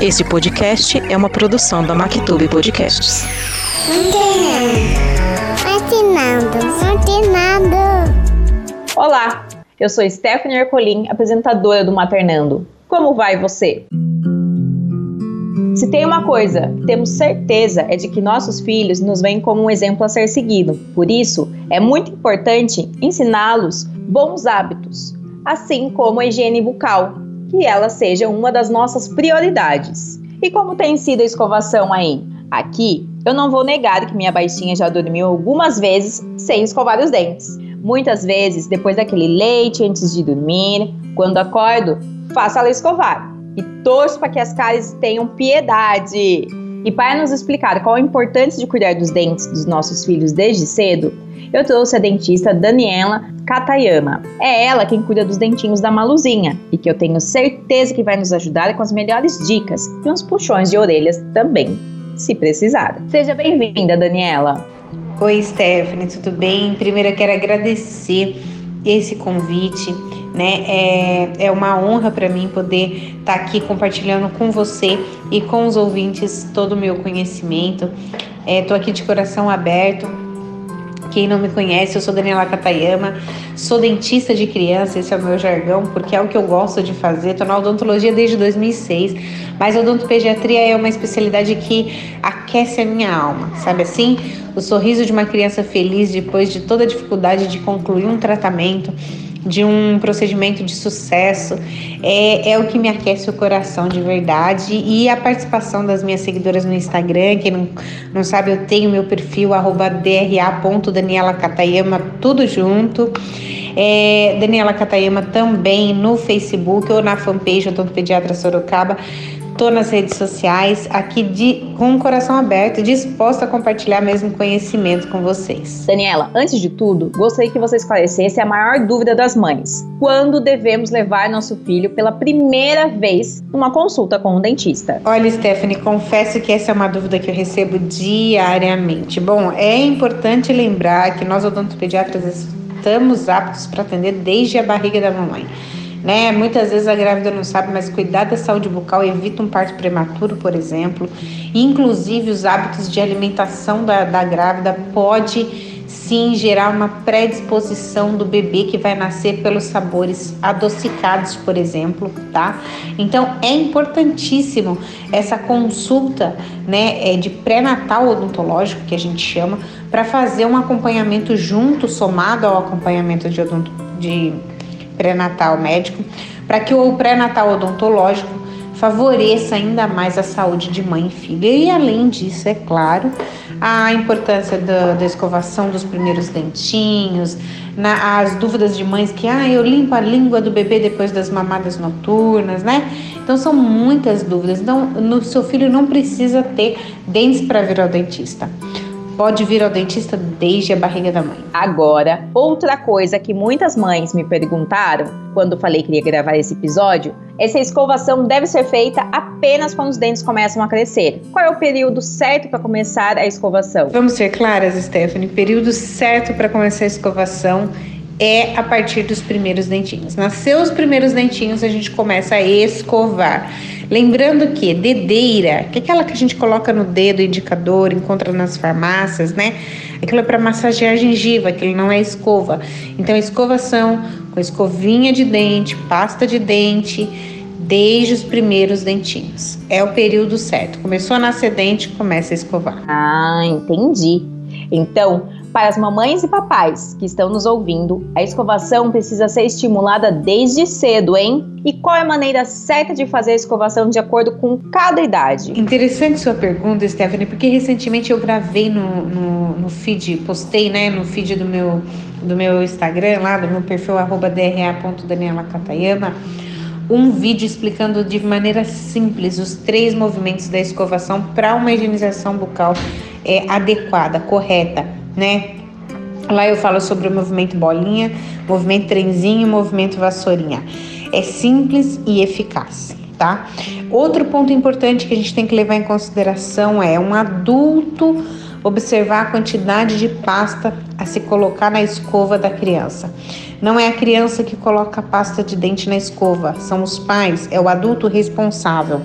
Este podcast é uma produção da Mactube Podcasts. Matinando, matinando. Olá, eu sou Stephanie Ercolim, apresentadora do Maternando. Como vai você? Se tem uma coisa que temos certeza é de que nossos filhos nos veem como um exemplo a ser seguido. Por isso, é muito importante ensiná-los bons hábitos, assim como a higiene bucal, que ela seja uma das nossas prioridades. E como tem sido a escovação aí? Aqui, eu não vou negar que minha baixinha já dormiu algumas vezes sem escovar os dentes. Muitas vezes, depois daquele leite antes de dormir, quando acordo, faço ela escovar. E torço para que as cáries tenham piedade. E para nos explicar qual a importância de cuidar dos dentes dos nossos filhos desde cedo, eu trouxe a dentista Daniela Katayama. É ela quem cuida dos dentinhos da Maluzinha e que eu tenho certeza que vai nos ajudar com as melhores dicas e uns puxões de orelhas também, se precisar. Seja bem-vinda, Daniela. Oi, Stephanie, tudo bem? Primeiro eu quero agradecer esse convite, né? É, é uma honra para mim poder estar tá aqui compartilhando com você e com os ouvintes todo o meu conhecimento. Estou é, aqui de coração aberto quem não me conhece, eu sou Daniela Katayama, sou dentista de criança, esse é o meu jargão, porque é o que eu gosto de fazer. Estou na odontologia desde 2006, mas a odontopediatria é uma especialidade que aquece a minha alma, sabe assim? O sorriso de uma criança feliz depois de toda a dificuldade de concluir um tratamento de um procedimento de sucesso, é, é o que me aquece o coração de verdade. E a participação das minhas seguidoras no Instagram, quem não, não sabe, eu tenho meu perfil, dra.daniela tudo junto. É, Daniela Katayama também no Facebook ou na fanpage do Pediatra Sorocaba. Estou nas redes sociais, aqui de, com o coração aberto, disposta a compartilhar mesmo conhecimento com vocês. Daniela, antes de tudo, gostaria que você esclarecesse a maior dúvida das mães. Quando devemos levar nosso filho pela primeira vez numa consulta com um dentista? Olha, Stephanie, confesso que essa é uma dúvida que eu recebo diariamente. Bom, é importante lembrar que nós odontopediatras estamos aptos para atender desde a barriga da mamãe né? Muitas vezes a grávida não sabe, mas cuidar da saúde bucal evita um parto prematuro, por exemplo. Inclusive, os hábitos de alimentação da, da grávida pode sim gerar uma predisposição do bebê que vai nascer pelos sabores adocicados, por exemplo, tá? Então é importantíssimo essa consulta, né, é, de pré-natal odontológico que a gente chama, para fazer um acompanhamento junto, somado ao acompanhamento de, odonto, de pré-natal médico, para que o pré-natal odontológico favoreça ainda mais a saúde de mãe e filha. E além disso, é claro, a importância da, da escovação dos primeiros dentinhos, na, as dúvidas de mães que, ah, eu limpo a língua do bebê depois das mamadas noturnas, né? Então são muitas dúvidas. Então, no seu filho não precisa ter dentes para vir ao dentista pode vir ao dentista desde a barriga da mãe. Agora, outra coisa que muitas mães me perguntaram quando falei que ia gravar esse episódio é se a escovação deve ser feita apenas quando os dentes começam a crescer. Qual é o período certo para começar a escovação? Vamos ser claras, Stephanie. Período certo para começar a escovação é a partir dos primeiros dentinhos. Nasceu os primeiros dentinhos, a gente começa a escovar. Lembrando que dedeira, que é aquela que a gente coloca no dedo indicador, encontra nas farmácias, né? Aquilo é para massagear a gengiva, aquilo não é escova. Então, escovação com escovinha de dente, pasta de dente, desde os primeiros dentinhos. É o período certo. Começou a nascer dente, começa a escovar. Ah, entendi. Então, para as mamães e papais que estão nos ouvindo, a escovação precisa ser estimulada desde cedo, hein? E qual é a maneira certa de fazer a escovação de acordo com cada idade? Interessante sua pergunta, Stephanie, porque recentemente eu gravei no, no, no feed, postei né, no feed do meu, do meu Instagram, lá do meu perfil dra.danielacatayama, um vídeo explicando de maneira simples os três movimentos da escovação para uma higienização bucal é, adequada, correta né? Lá eu falo sobre o movimento bolinha, movimento trenzinho, movimento vassourinha. É simples e eficaz, tá? Outro ponto importante que a gente tem que levar em consideração é um adulto observar a quantidade de pasta a se colocar na escova da criança. Não é a criança que coloca a pasta de dente na escova, são os pais, é o adulto responsável.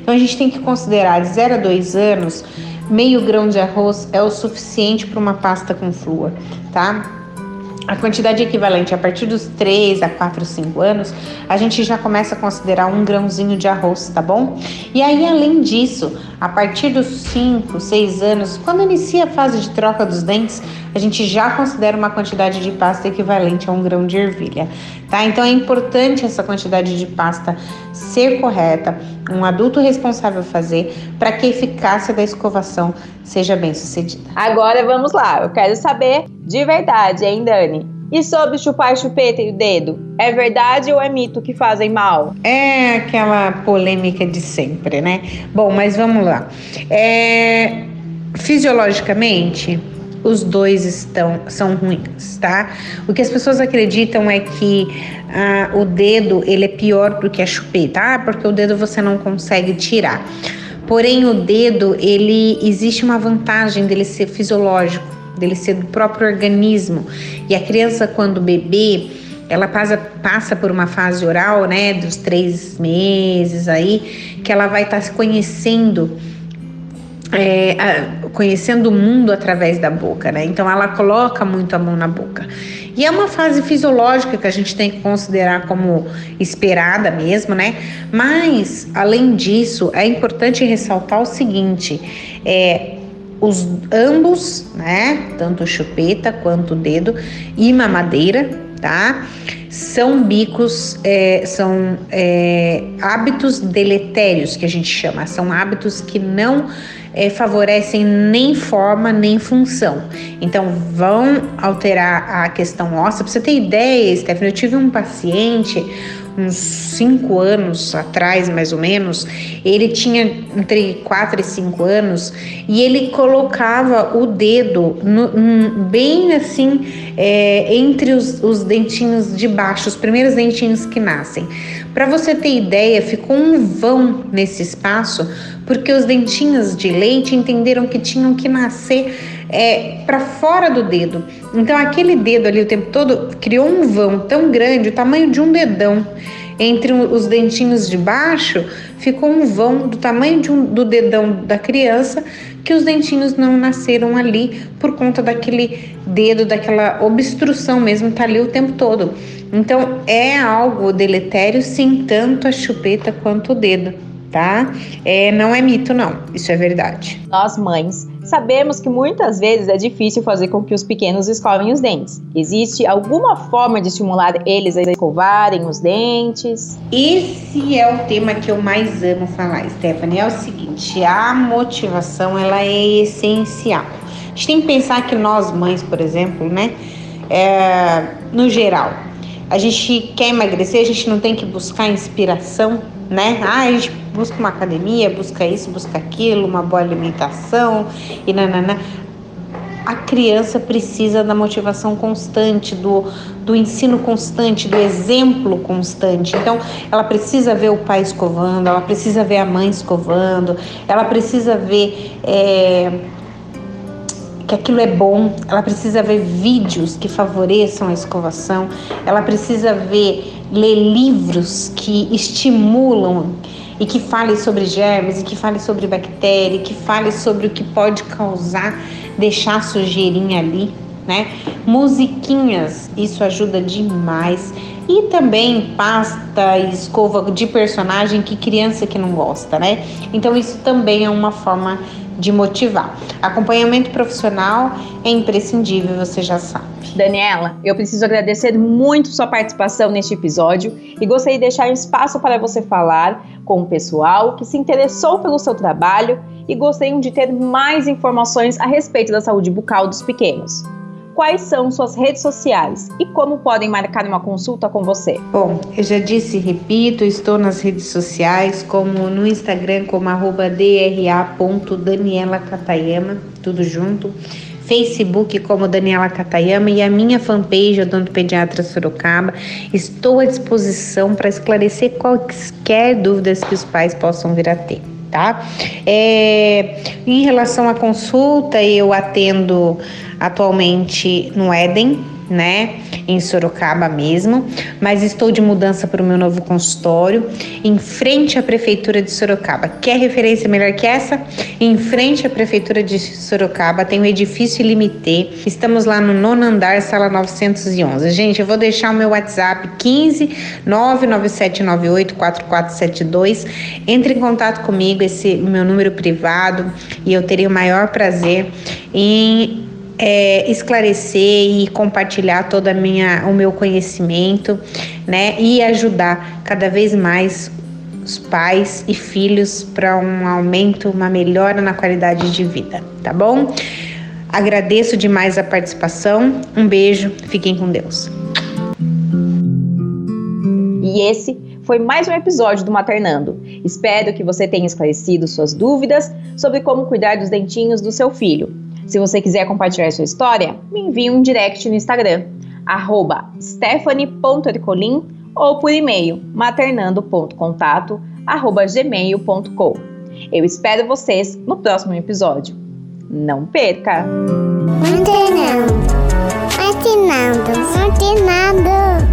Então a gente tem que considerar de 0 a 2 anos, meio grão de arroz é o suficiente para uma pasta com flúor, tá? a quantidade equivalente a partir dos 3 a 4, 5 anos, a gente já começa a considerar um grãozinho de arroz, tá bom? E aí, além disso, a partir dos 5, 6 anos, quando inicia a fase de troca dos dentes, a gente já considera uma quantidade de pasta equivalente a um grão de ervilha, tá? Então é importante essa quantidade de pasta ser correta, um adulto responsável fazer, para que a eficácia da escovação seja bem sucedida. Agora vamos lá, eu quero saber de verdade, hein, Dani? E sobre chupar chupeta e o dedo? É verdade ou é mito que fazem mal? É aquela polêmica de sempre, né? Bom, mas vamos lá. É, fisiologicamente, os dois estão são ruins, tá? O que as pessoas acreditam é que ah, o dedo ele é pior do que a chupeta, ah, porque o dedo você não consegue tirar. Porém, o dedo ele existe uma vantagem dele ser fisiológico dele ser do próprio organismo. E a criança, quando bebê, ela passa, passa por uma fase oral, né, dos três meses aí, que ela vai estar tá se conhecendo, é, a, conhecendo o mundo através da boca, né? Então ela coloca muito a mão na boca. E é uma fase fisiológica que a gente tem que considerar como esperada mesmo, né? Mas, além disso, é importante ressaltar o seguinte: é, os ambos, né, tanto chupeta quanto dedo e mamadeira, tá? São bicos, é, são é, hábitos deletérios que a gente chama, são hábitos que não é, favorecem nem forma nem função. Então vão alterar a questão óssea. Pra você ter ideia, Stephanie, eu tive um paciente uns cinco anos atrás, mais ou menos, ele tinha entre quatro e cinco anos e ele colocava o dedo no, bem assim é, entre os, os dentinhos de baixo, os primeiros dentinhos que nascem. Para você ter ideia, ficou um vão nesse espaço porque os dentinhos de leite entenderam que tinham que nascer é, para fora do dedo. Então aquele dedo ali o tempo todo criou um vão tão grande, o tamanho de um dedão. Entre os dentinhos de baixo ficou um vão do tamanho de um, do dedão da criança que os dentinhos não nasceram ali por conta daquele dedo, daquela obstrução mesmo, tá ali o tempo todo. Então é algo deletério sim, tanto a chupeta quanto o dedo tá? É, não é mito, não. Isso é verdade. Nós, mães, sabemos que muitas vezes é difícil fazer com que os pequenos escovem os dentes. Existe alguma forma de estimular eles a escovarem os dentes? Esse é o tema que eu mais amo falar, Stephanie. É o seguinte: a motivação ela é essencial. A gente tem que pensar que nós, mães, por exemplo, né? É, no geral, a gente quer emagrecer, a gente não tem que buscar inspiração né? Ah, a gente busca uma academia, busca isso, busca aquilo, uma boa alimentação e nanana. A criança precisa da motivação constante, do, do ensino constante, do exemplo constante. Então, ela precisa ver o pai escovando, ela precisa ver a mãe escovando, ela precisa ver. É, que aquilo é bom, ela precisa ver vídeos que favoreçam a escovação, ela precisa ver, ler livros que estimulam e que falem sobre germes, e que falem sobre bactéria, que falem sobre o que pode causar, deixar sujeirinha ali, né? Musiquinhas, isso ajuda demais. E também pasta e escova de personagem que criança que não gosta, né? Então isso também é uma forma de motivar. Acompanhamento profissional é imprescindível, você já sabe. Daniela, eu preciso agradecer muito sua participação neste episódio e gostaria de deixar um espaço para você falar com o pessoal que se interessou pelo seu trabalho e gostariam de ter mais informações a respeito da saúde bucal dos pequenos quais são suas redes sociais e como podem marcar uma consulta com você. Bom, eu já disse e repito, estou nas redes sociais, como no Instagram, como arroba dra.daniela tudo junto. Facebook como Daniela Catayama e a minha fanpage Odonto Pediatra Sorocaba. Estou à disposição para esclarecer quaisquer dúvidas que os pais possam vir a ter tá? É, em relação à consulta, eu atendo atualmente no Éden, né, em Sorocaba mesmo, mas estou de mudança para o meu novo consultório, em frente à prefeitura de Sorocaba. Quer referência melhor que essa? Em frente à prefeitura de Sorocaba tem o edifício Limité. Estamos lá no nono andar, sala 911. Gente, eu vou deixar o meu WhatsApp 15 99798 4472. Entre em contato comigo, esse meu número privado, e eu terei o maior prazer em é, esclarecer e compartilhar toda a minha, o meu conhecimento, né, e ajudar cada vez mais os pais e filhos para um aumento, uma melhora na qualidade de vida, tá bom? Agradeço demais a participação. Um beijo, fiquem com Deus. E esse foi mais um episódio do Maternando. Espero que você tenha esclarecido suas dúvidas sobre como cuidar dos dentinhos do seu filho. Se você quiser compartilhar sua história, me envie um direct no Instagram, stephanie.ercolim ou por e-mail maternando.contato@gmail.com. Eu espero vocês no próximo episódio. Não perca! Maternando. Maternando. Maternando.